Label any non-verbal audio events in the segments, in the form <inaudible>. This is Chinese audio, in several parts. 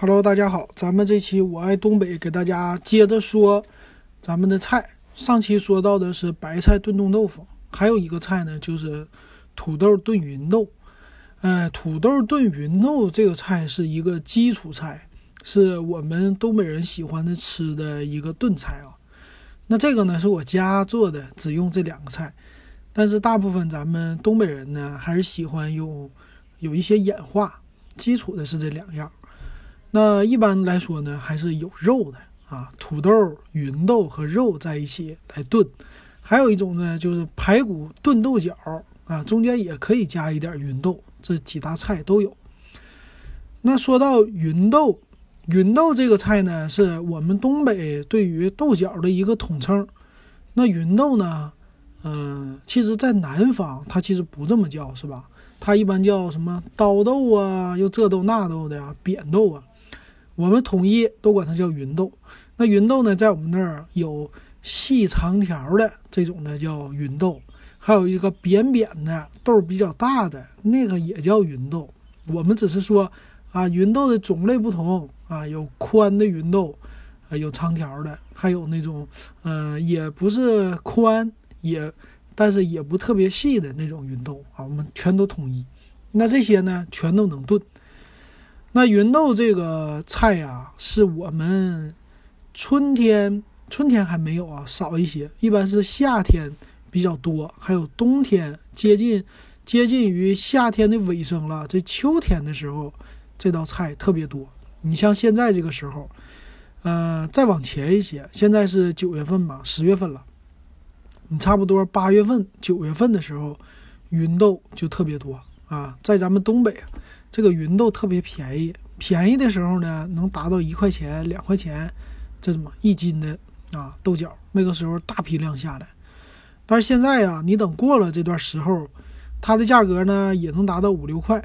Hello，大家好，咱们这期我爱东北给大家接着说咱们的菜。上期说到的是白菜炖冻豆腐，还有一个菜呢，就是土豆炖芸豆。哎，土豆炖芸豆这个菜是一个基础菜，是我们东北人喜欢的吃的一个炖菜啊。那这个呢是我家做的，只用这两个菜，但是大部分咱们东北人呢还是喜欢用有一些演化，基础的是这两样。那一般来说呢，还是有肉的啊，土豆、芸豆和肉在一起来炖。还有一种呢，就是排骨炖豆角啊，中间也可以加一点芸豆，这几大菜都有。那说到芸豆，芸豆这个菜呢，是我们东北对于豆角的一个统称。那芸豆呢，嗯，其实在南方它其实不这么叫，是吧？它一般叫什么刀豆啊，又这豆那豆的呀，扁豆啊。我们统一都管它叫芸豆，那芸豆呢，在我们那儿有细长条的这种的叫芸豆，还有一个扁扁的豆比较大的那个也叫芸豆。我们只是说啊，芸豆的种类不同啊，有宽的芸豆，啊有长条的，还有那种嗯也不是宽也，但是也不特别细的那种芸豆啊，我们全都统一。那这些呢，全都能炖。那芸豆这个菜呀，是我们春天春天还没有啊，少一些，一般是夏天比较多，还有冬天接近接近于夏天的尾声了，这秋天的时候，这道菜特别多。你像现在这个时候，呃，再往前一些，现在是九月份吧，十月份了，你差不多八月份、九月份的时候，芸豆就特别多啊，在咱们东北。这个芸豆特别便宜，便宜的时候呢，能达到一块钱、两块钱，这怎么一斤的啊豆角？那个时候大批量下来，但是现在呀，你等过了这段时候，它的价格呢也能达到五六块。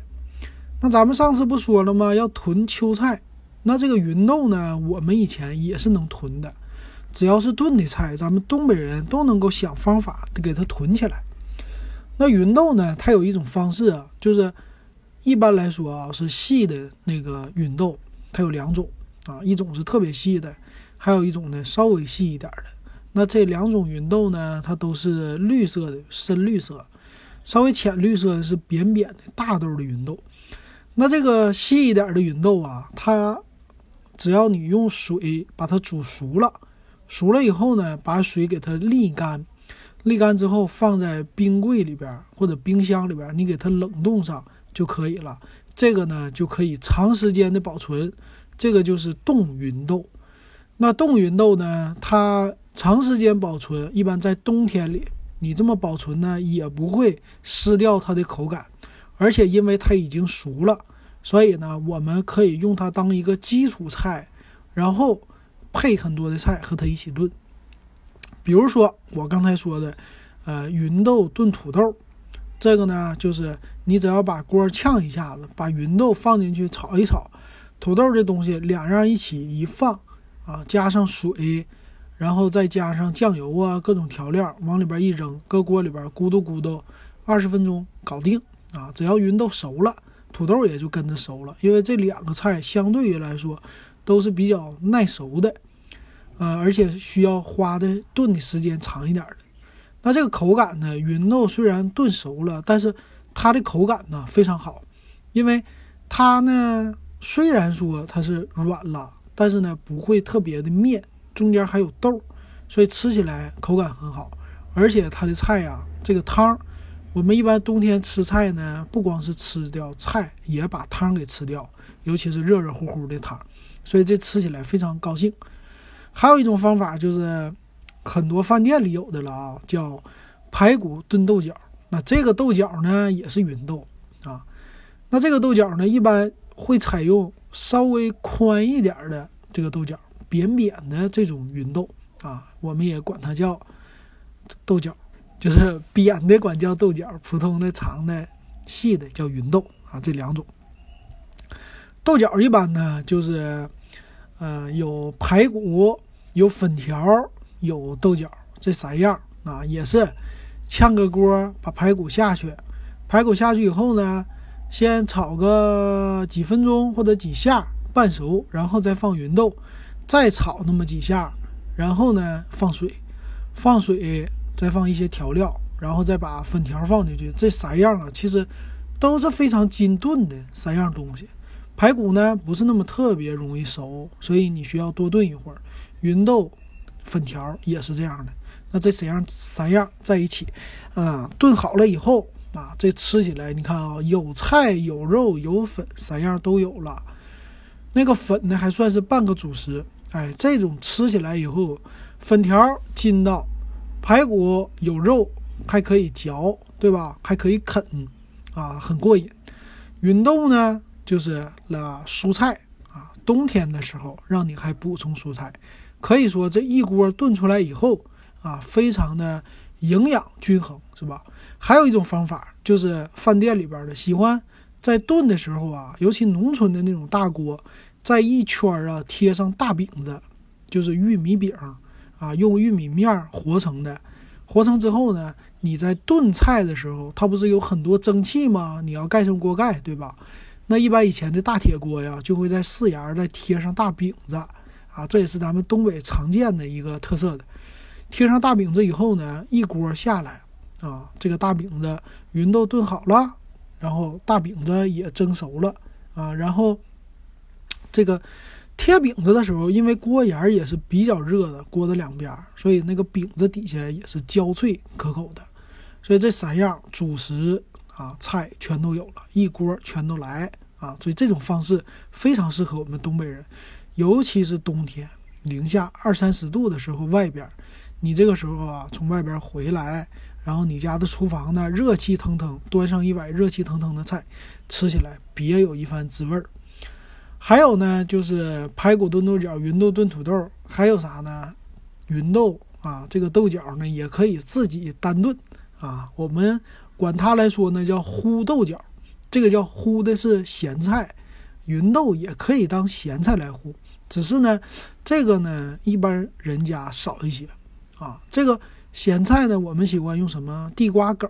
那咱们上次不说了吗？要囤秋菜，那这个芸豆呢，我们以前也是能囤的，只要是炖的菜，咱们东北人都能够想方法给它囤起来。那芸豆呢，它有一种方式啊，就是。一般来说啊，是细的那个芸豆，它有两种啊，一种是特别细的，还有一种呢稍微细一点的。那这两种芸豆呢，它都是绿色的，深绿色；稍微浅绿色的是扁扁的大豆的芸豆。那这个细一点的芸豆啊，它只要你用水把它煮熟了，熟了以后呢，把水给它沥干，沥干之后放在冰柜里边或者冰箱里边，你给它冷冻上。就可以了，这个呢就可以长时间的保存，这个就是冻芸豆。那冻芸豆呢，它长时间保存，一般在冬天里，你这么保存呢，也不会失掉它的口感，而且因为它已经熟了，所以呢，我们可以用它当一个基础菜，然后配很多的菜和它一起炖。比如说我刚才说的，呃，芸豆炖土豆。这个呢，就是你只要把锅呛一下子，把芸豆放进去炒一炒，土豆这东西两样一起一放啊，加上水，然后再加上酱油啊，各种调料往里边一扔，搁锅里边咕嘟咕嘟，二十分钟搞定啊！只要芸豆熟了，土豆也就跟着熟了，因为这两个菜相对于来说都是比较耐熟的，呃，而且需要花的炖的时间长一点的。那这个口感呢？芸豆虽然炖熟了，但是它的口感呢非常好，因为它呢虽然说它是软了，但是呢不会特别的面，中间还有豆，所以吃起来口感很好。而且它的菜呀，这个汤，我们一般冬天吃菜呢，不光是吃掉菜，也把汤给吃掉，尤其是热热乎乎的汤，所以这吃起来非常高兴。还有一种方法就是。很多饭店里有的了啊，叫排骨炖豆角。那这个豆角呢，也是芸豆啊。那这个豆角呢，一般会采用稍微宽一点的这个豆角，扁扁的这种芸豆啊，我们也管它叫豆角，就是 <laughs> 扁的管叫豆角，普通的长的细的叫芸豆啊。这两种豆角一般呢，就是呃有排骨，有粉条。有豆角这三样啊，也是炝个锅，把排骨下去，排骨下去以后呢，先炒个几分钟或者几下，半熟，然后再放芸豆，再炒那么几下，然后呢放水，放水再放一些调料，然后再把粉条放进去。这三样啊，其实都是非常精炖的三样东西。排骨呢不是那么特别容易熟，所以你需要多炖一会儿。芸豆、粉条也是这样的。那这三样三样在一起，啊，炖好了以后啊，这吃起来你看啊，有菜有肉有粉，三样都有了。那个粉呢还算是半个主食，哎，这种吃起来以后，粉条筋道，排骨有肉还可以嚼，对吧？还可以啃，啊，很过瘾。芸豆呢就是了蔬菜啊，冬天的时候让你还补充蔬菜，可以说这一锅炖出来以后。啊，非常的营养均衡，是吧？还有一种方法，就是饭店里边的喜欢在炖的时候啊，尤其农村的那种大锅，在一圈啊贴上大饼子，就是玉米饼啊，用玉米面和成的。和成之后呢，你在炖菜的时候，它不是有很多蒸汽吗？你要盖上锅盖，对吧？那一般以前的大铁锅呀，就会在四沿再贴上大饼子啊，这也是咱们东北常见的一个特色的。贴上大饼子以后呢，一锅下来啊，这个大饼子芸豆炖好了，然后大饼子也蒸熟了啊，然后这个贴饼子的时候，因为锅沿也是比较热的，锅的两边，所以那个饼子底下也是焦脆可口的。所以这三样主食啊菜全都有了，一锅全都来啊，所以这种方式非常适合我们东北人，尤其是冬天零下二三十度的时候，外边。你这个时候啊，从外边回来，然后你家的厨房呢热气腾腾，端上一碗热气腾腾的菜，吃起来别有一番滋味儿。还有呢，就是排骨炖豆角、芸豆炖土豆，还有啥呢？芸豆啊，这个豆角呢也可以自己单炖啊。我们管它来说呢叫烀豆角，这个叫烀的是咸菜，芸豆也可以当咸菜来烀，只是呢，这个呢一般人家少一些。啊，这个咸菜呢，我们喜欢用什么？地瓜梗，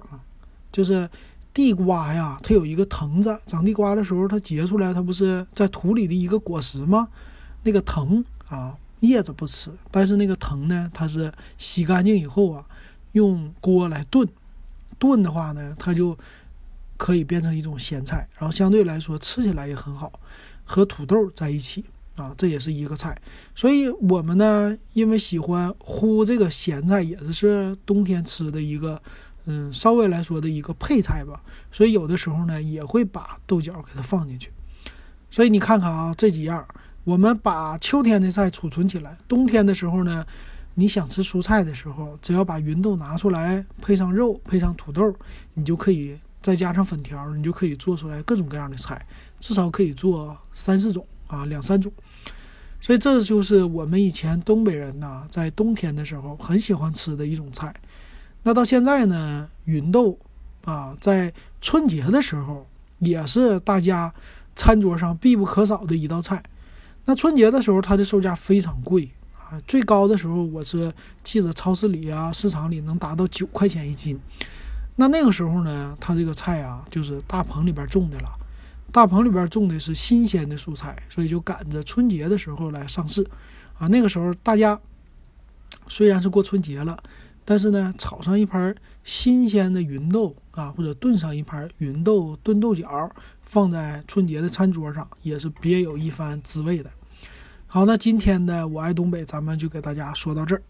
就是地瓜呀，它有一个藤子，长地瓜的时候它结出来，它不是在土里的一个果实吗？那个藤啊，叶子不吃，但是那个藤呢，它是洗干净以后啊，用锅来炖，炖的话呢，它就可以变成一种咸菜，然后相对来说吃起来也很好，和土豆在一起。啊，这也是一个菜，所以我们呢，因为喜欢烀这个咸菜，也是是冬天吃的一个，嗯，稍微来说的一个配菜吧。所以有的时候呢，也会把豆角给它放进去。所以你看看啊，这几样，我们把秋天的菜储存起来，冬天的时候呢，你想吃蔬菜的时候，只要把芸豆拿出来，配上肉，配上土豆，你就可以再加上粉条，你就可以做出来各种各样的菜，至少可以做三四种。啊，两三种，所以这就是我们以前东北人呢，在冬天的时候很喜欢吃的一种菜。那到现在呢，芸豆啊，在春节的时候也是大家餐桌上必不可少的一道菜。那春节的时候，它的售价非常贵啊，最高的时候我是记得超市里啊、市场里能达到九块钱一斤。那那个时候呢，它这个菜啊，就是大棚里边种的了。大棚里边种的是新鲜的蔬菜，所以就赶着春节的时候来上市，啊，那个时候大家虽然是过春节了，但是呢，炒上一盘新鲜的芸豆啊，或者炖上一盘芸豆炖豆角，放在春节的餐桌上，也是别有一番滋味的。好，那今天的我爱东北，咱们就给大家说到这儿。